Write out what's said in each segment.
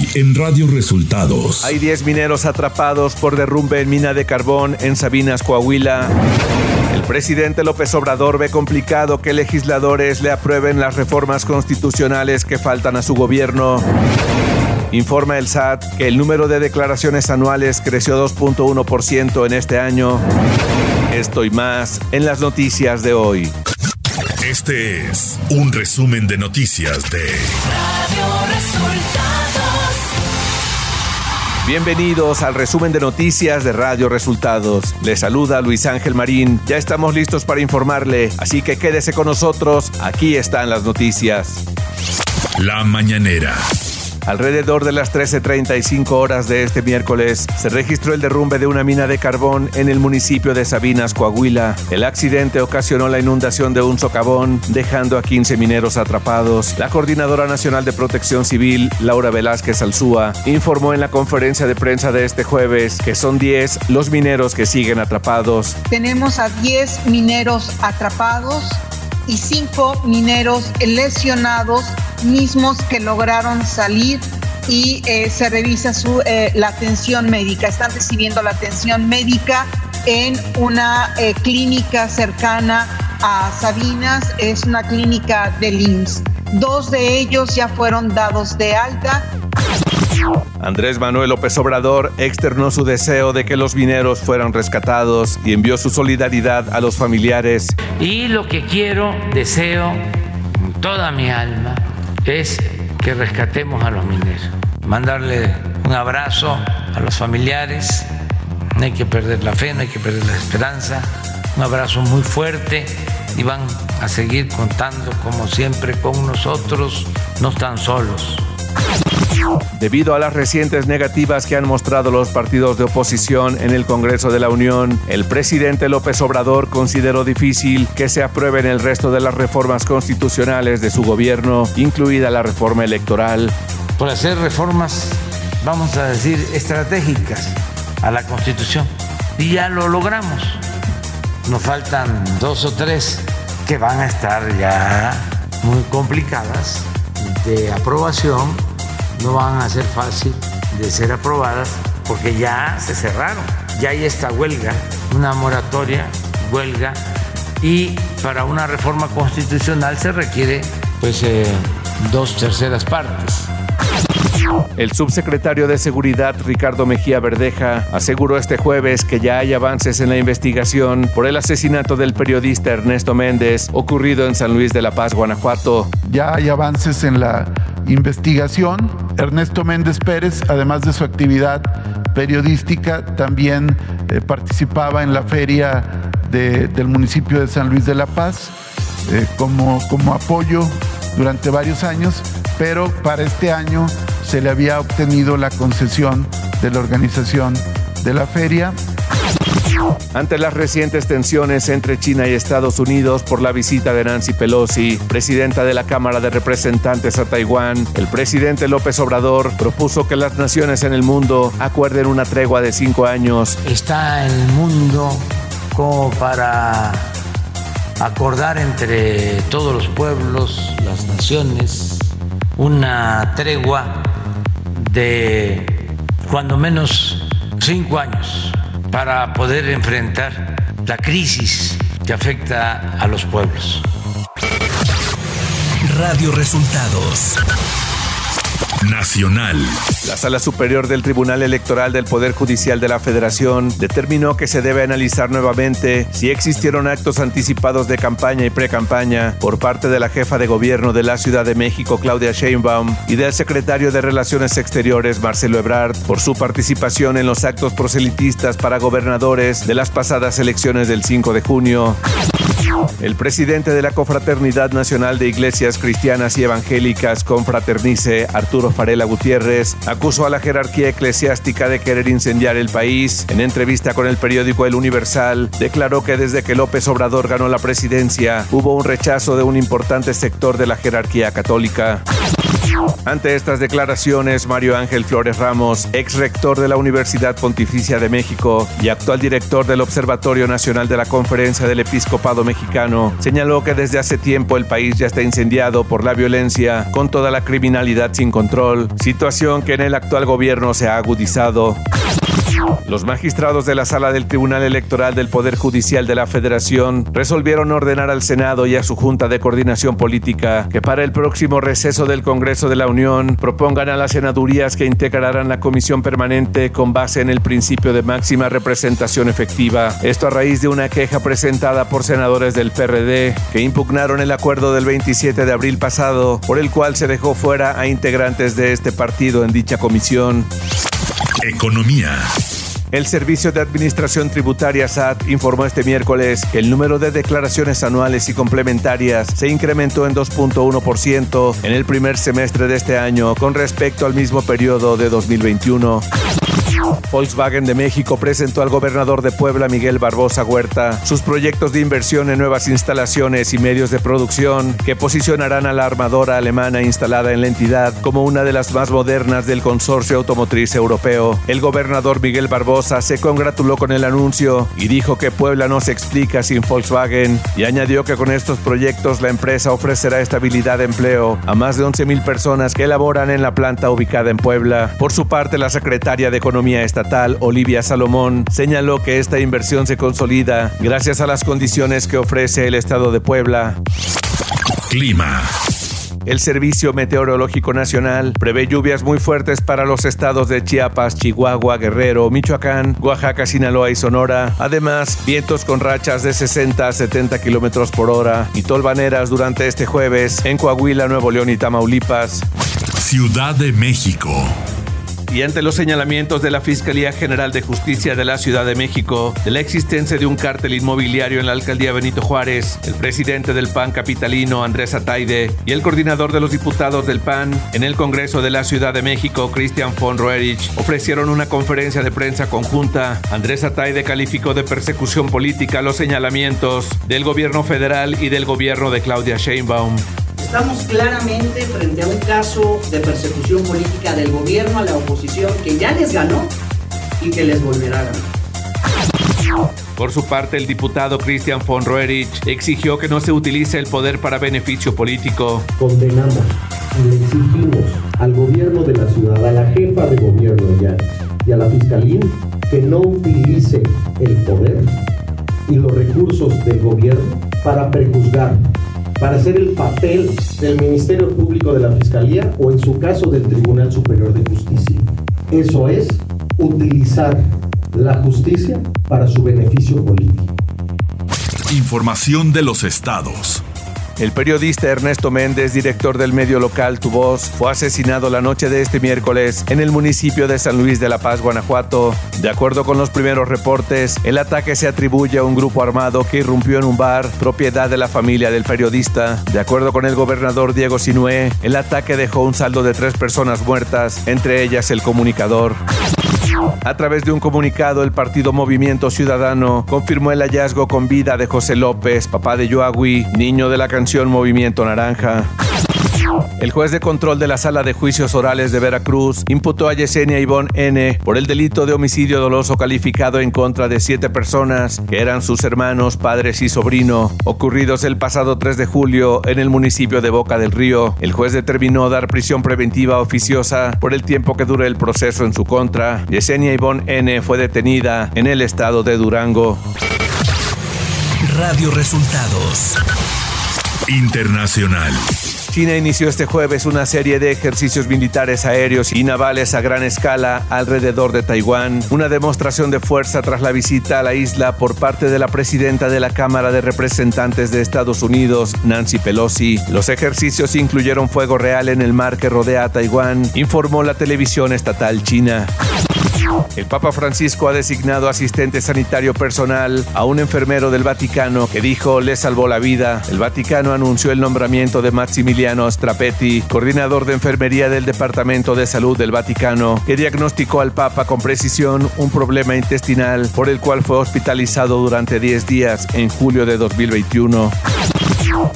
Hoy en Radio Resultados. Hay 10 mineros atrapados por derrumbe en mina de carbón en Sabinas, Coahuila. El presidente López Obrador ve complicado que legisladores le aprueben las reformas constitucionales que faltan a su gobierno. Informa el SAT que el número de declaraciones anuales creció 2.1% en este año. Esto y más en las noticias de hoy. Este es un resumen de noticias de Radio Resultados. Bienvenidos al resumen de noticias de Radio Resultados. Les saluda Luis Ángel Marín. Ya estamos listos para informarle, así que quédese con nosotros. Aquí están las noticias. La mañanera. Alrededor de las 13.35 horas de este miércoles se registró el derrumbe de una mina de carbón en el municipio de Sabinas, Coahuila. El accidente ocasionó la inundación de un socavón, dejando a 15 mineros atrapados. La Coordinadora Nacional de Protección Civil, Laura Velázquez Alzúa, informó en la conferencia de prensa de este jueves que son 10 los mineros que siguen atrapados. Tenemos a 10 mineros atrapados y 5 mineros lesionados mismos que lograron salir y eh, se revisa su, eh, la atención médica. Están recibiendo la atención médica en una eh, clínica cercana a Sabinas, es una clínica del IMSS. Dos de ellos ya fueron dados de alta. Andrés Manuel López Obrador externó su deseo de que los mineros fueran rescatados y envió su solidaridad a los familiares. Y lo que quiero, deseo, con toda mi alma, es que rescatemos a los mineros, mandarle un abrazo a los familiares, no hay que perder la fe, no hay que perder la esperanza, un abrazo muy fuerte y van a seguir contando como siempre con nosotros, no están solos. Debido a las recientes negativas que han mostrado los partidos de oposición en el Congreso de la Unión, el presidente López Obrador consideró difícil que se aprueben el resto de las reformas constitucionales de su gobierno, incluida la reforma electoral. Por hacer reformas, vamos a decir, estratégicas a la Constitución. Y ya lo logramos. Nos faltan dos o tres que van a estar ya muy complicadas de aprobación no van a ser fácil de ser aprobadas porque ya se cerraron, ya hay esta huelga, una moratoria, huelga, y para una reforma constitucional se requiere pues eh, dos terceras partes. El subsecretario de Seguridad Ricardo Mejía Verdeja aseguró este jueves que ya hay avances en la investigación por el asesinato del periodista Ernesto Méndez ocurrido en San Luis de la Paz, Guanajuato. Ya hay avances en la investigación. Ernesto Méndez Pérez, además de su actividad periodística, también eh, participaba en la feria del municipio de San Luis de la Paz eh, como, como apoyo durante varios años, pero para este año se le había obtenido la concesión de la organización de la feria ante las recientes tensiones entre China y Estados Unidos por la visita de Nancy Pelosi, presidenta de la Cámara de Representantes a Taiwán, el presidente López Obrador propuso que las naciones en el mundo acuerden una tregua de cinco años. Está el mundo como para acordar entre todos los pueblos, las naciones, una tregua de cuando menos cinco años para poder enfrentar la crisis que afecta a los pueblos. Radio Resultados Nacional. La Sala Superior del Tribunal Electoral del Poder Judicial de la Federación determinó que se debe analizar nuevamente si existieron actos anticipados de campaña y pre-campaña por parte de la jefa de gobierno de la Ciudad de México, Claudia Sheinbaum, y del secretario de Relaciones Exteriores, Marcelo Ebrard, por su participación en los actos proselitistas para gobernadores de las pasadas elecciones del 5 de junio. El presidente de la Confraternidad Nacional de Iglesias Cristianas y Evangélicas, Confraternice, Arturo Farela Gutiérrez, acusó a la jerarquía eclesiástica de querer incendiar el país. En entrevista con el periódico El Universal, declaró que desde que López Obrador ganó la presidencia, hubo un rechazo de un importante sector de la jerarquía católica. Ante estas declaraciones, Mario Ángel Flores Ramos, ex rector de la Universidad Pontificia de México y actual director del Observatorio Nacional de la Conferencia del Episcopado Mexicano, señaló que desde hace tiempo el país ya está incendiado por la violencia, con toda la criminalidad sin control, situación que en el actual gobierno se ha agudizado. Los magistrados de la sala del Tribunal Electoral del Poder Judicial de la Federación resolvieron ordenar al Senado y a su Junta de Coordinación Política que para el próximo receso del Congreso de la Unión propongan a las senadurías que integrarán la comisión permanente con base en el principio de máxima representación efectiva. Esto a raíz de una queja presentada por senadores del PRD que impugnaron el acuerdo del 27 de abril pasado por el cual se dejó fuera a integrantes de este partido en dicha comisión. Economía. El Servicio de Administración Tributaria SAT informó este miércoles que el número de declaraciones anuales y complementarias se incrementó en 2.1% en el primer semestre de este año con respecto al mismo periodo de 2021. Volkswagen de México presentó al gobernador de Puebla, Miguel Barbosa Huerta, sus proyectos de inversión en nuevas instalaciones y medios de producción que posicionarán a la armadora alemana instalada en la entidad como una de las más modernas del consorcio automotriz europeo. El gobernador Miguel Barbosa se congratuló con el anuncio y dijo que Puebla no se explica sin Volkswagen y añadió que con estos proyectos la empresa ofrecerá estabilidad de empleo a más de 11 mil personas que laboran en la planta ubicada en Puebla. Por su parte, la secretaria de Economía Estatal, Olivia Salomón, señaló que esta inversión se consolida gracias a las condiciones que ofrece el Estado de Puebla. Clima. El Servicio Meteorológico Nacional prevé lluvias muy fuertes para los estados de Chiapas, Chihuahua, Guerrero, Michoacán, Oaxaca, Sinaloa y Sonora. Además, vientos con rachas de 60 a 70 kilómetros por hora y tolvaneras durante este jueves en Coahuila, Nuevo León y Tamaulipas. Ciudad de México y ante los señalamientos de la Fiscalía General de Justicia de la Ciudad de México de la existencia de un cártel inmobiliario en la alcaldía Benito Juárez, el presidente del PAN capitalino Andrés Ataide y el coordinador de los diputados del PAN en el Congreso de la Ciudad de México, Christian von Roerich, ofrecieron una conferencia de prensa conjunta. Andrés Ataide calificó de persecución política los señalamientos del gobierno federal y del gobierno de Claudia Sheinbaum. Estamos claramente frente a un caso de persecución política del gobierno a la oposición que ya les ganó y que les volverá a ganar. Por su parte, el diputado Christian von Roerich exigió que no se utilice el poder para beneficio político. Condenamos y le exigimos al gobierno de la ciudad, a la jefa de gobierno ya y a la fiscalía que no utilice el poder y los recursos del gobierno para prejuzgar para hacer el papel del Ministerio Público de la Fiscalía o en su caso del Tribunal Superior de Justicia. Eso es utilizar la justicia para su beneficio político. Información de los estados. El periodista Ernesto Méndez, director del medio local Tu Voz, fue asesinado la noche de este miércoles en el municipio de San Luis de la Paz, Guanajuato. De acuerdo con los primeros reportes, el ataque se atribuye a un grupo armado que irrumpió en un bar, propiedad de la familia del periodista. De acuerdo con el gobernador Diego Sinué, el ataque dejó un saldo de tres personas muertas, entre ellas el comunicador. A través de un comunicado, el partido Movimiento Ciudadano confirmó el hallazgo con vida de José López, papá de Yoagui, niño de la canción Movimiento Naranja. El juez de control de la Sala de Juicios Orales de Veracruz imputó a Yesenia Ivonne N. por el delito de homicidio doloso calificado en contra de siete personas que eran sus hermanos, padres y sobrino, ocurridos el pasado 3 de julio en el municipio de Boca del Río. El juez determinó dar prisión preventiva oficiosa por el tiempo que dure el proceso en su contra. Yesenia Ivonne N. fue detenida en el estado de Durango. Radio Resultados Internacional. China inició este jueves una serie de ejercicios militares aéreos y navales a gran escala alrededor de Taiwán, una demostración de fuerza tras la visita a la isla por parte de la presidenta de la Cámara de Representantes de Estados Unidos, Nancy Pelosi. Los ejercicios incluyeron fuego real en el mar que rodea a Taiwán, informó la televisión estatal china. El Papa Francisco ha designado asistente sanitario personal a un enfermero del Vaticano que dijo le salvó la vida. El Vaticano anunció el nombramiento de Maximiliano Strapetti, coordinador de enfermería del Departamento de Salud del Vaticano, que diagnosticó al Papa con precisión un problema intestinal por el cual fue hospitalizado durante 10 días en julio de 2021.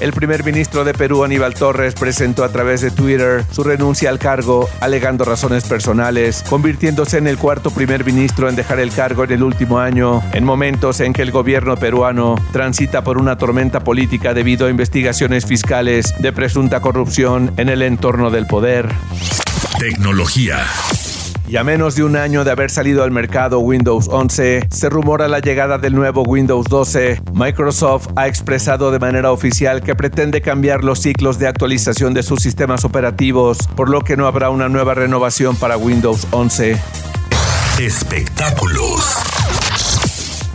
El primer ministro de Perú, Aníbal Torres, presentó a través de Twitter su renuncia al cargo, alegando razones personales, convirtiéndose en el cuarto primer ministro en dejar el cargo en el último año, en momentos en que el gobierno peruano transita por una tormenta política debido a investigaciones fiscales de presunta corrupción en el entorno del poder. Tecnología. Y a menos de un año de haber salido al mercado Windows 11, se rumora la llegada del nuevo Windows 12. Microsoft ha expresado de manera oficial que pretende cambiar los ciclos de actualización de sus sistemas operativos, por lo que no habrá una nueva renovación para Windows 11. Espectáculos.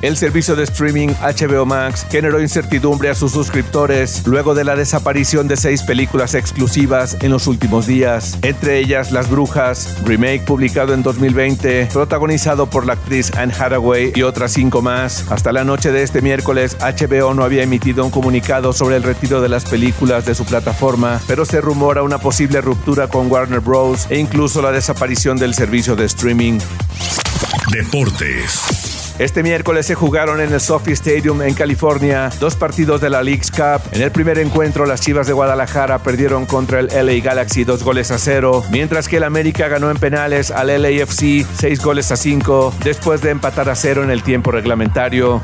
El servicio de streaming HBO Max generó incertidumbre a sus suscriptores luego de la desaparición de seis películas exclusivas en los últimos días, entre ellas Las Brujas, remake publicado en 2020, protagonizado por la actriz Anne Hathaway y otras cinco más. Hasta la noche de este miércoles, HBO no había emitido un comunicado sobre el retiro de las películas de su plataforma, pero se rumora una posible ruptura con Warner Bros. e incluso la desaparición del servicio de streaming. Deportes. Este miércoles se jugaron en el Sophie Stadium en California dos partidos de la League's Cup. En el primer encuentro, las Chivas de Guadalajara perdieron contra el LA Galaxy dos goles a cero, mientras que el América ganó en penales al LAFC seis goles a cinco, después de empatar a cero en el tiempo reglamentario.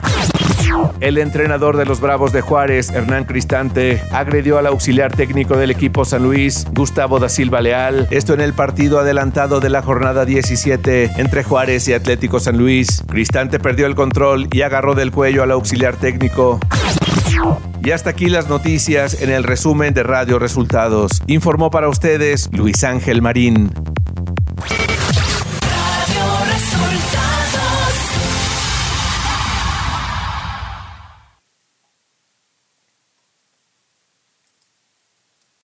El entrenador de los Bravos de Juárez, Hernán Cristante, agredió al auxiliar técnico del equipo San Luis, Gustavo da Silva Leal, esto en el partido adelantado de la jornada 17 entre Juárez y Atlético San Luis. Cristante perdió el control y agarró del cuello al auxiliar técnico. Y hasta aquí las noticias en el resumen de Radio Resultados. Informó para ustedes Luis Ángel Marín.